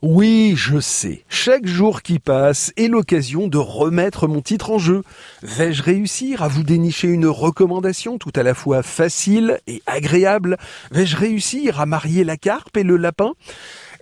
Oui, je sais. Chaque jour qui passe est l'occasion de remettre mon titre en jeu. Vais-je réussir à vous dénicher une recommandation tout à la fois facile et agréable? Vais-je réussir à marier la carpe et le lapin?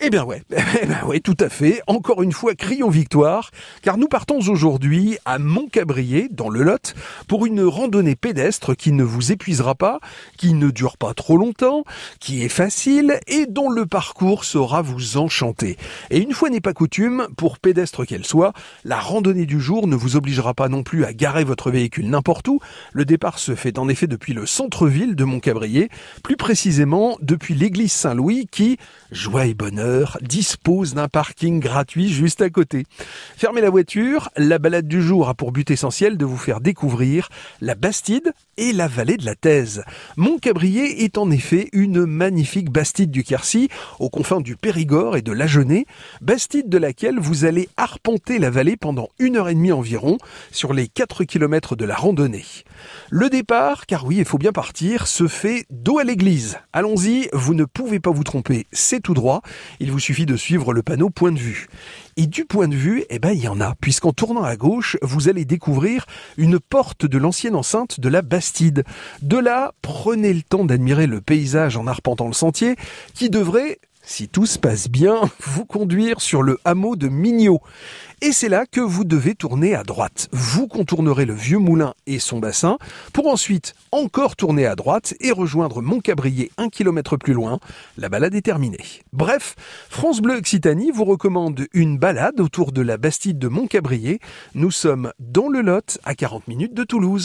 Eh bien ouais, eh ben ouais, tout à fait. Encore une fois, crions victoire, car nous partons aujourd'hui à Montcabrier, dans le Lot, pour une randonnée pédestre qui ne vous épuisera pas, qui ne dure pas trop longtemps, qui est facile et dont le parcours saura vous enchanter. Et une fois n'est pas coutume, pour pédestre qu'elle soit, la randonnée du jour ne vous obligera pas non plus à garer votre véhicule n'importe où. Le départ se fait en effet depuis le centre-ville de Montcabrier, plus précisément depuis l'église Saint-Louis qui, joie et dispose d'un parking gratuit juste à côté. Fermez la voiture, la balade du jour a pour but essentiel de vous faire découvrir la Bastide et la vallée de la Thèse. Montcabrier est en effet une magnifique Bastide du Quercy, aux confins du Périgord et de l'Agenais, Bastide de laquelle vous allez arpenter la vallée pendant une heure et demie environ, sur les 4 km de la randonnée. Le départ, car oui, il faut bien partir, se fait dos à l'église. Allons-y, vous ne pouvez pas vous tromper, c'est tout droit, il vous suffit de suivre le panneau point de vue. Et du point de vue, eh ben, il y en a, puisqu'en tournant à gauche, vous allez découvrir une porte de l'ancienne enceinte de la Bastide. De là, prenez le temps d'admirer le paysage en arpentant le sentier, qui devrait, si tout se passe bien, vous conduire sur le hameau de Mignot. Et c'est là que vous devez tourner à droite. Vous contournerez le vieux moulin et son bassin pour ensuite encore tourner à droite et rejoindre Montcabrier un kilomètre plus loin. La balade est terminée. Bref, France Bleu Occitanie vous recommande une balade autour de la Bastide de Montcabrier. Nous sommes dans le Lot à 40 minutes de Toulouse.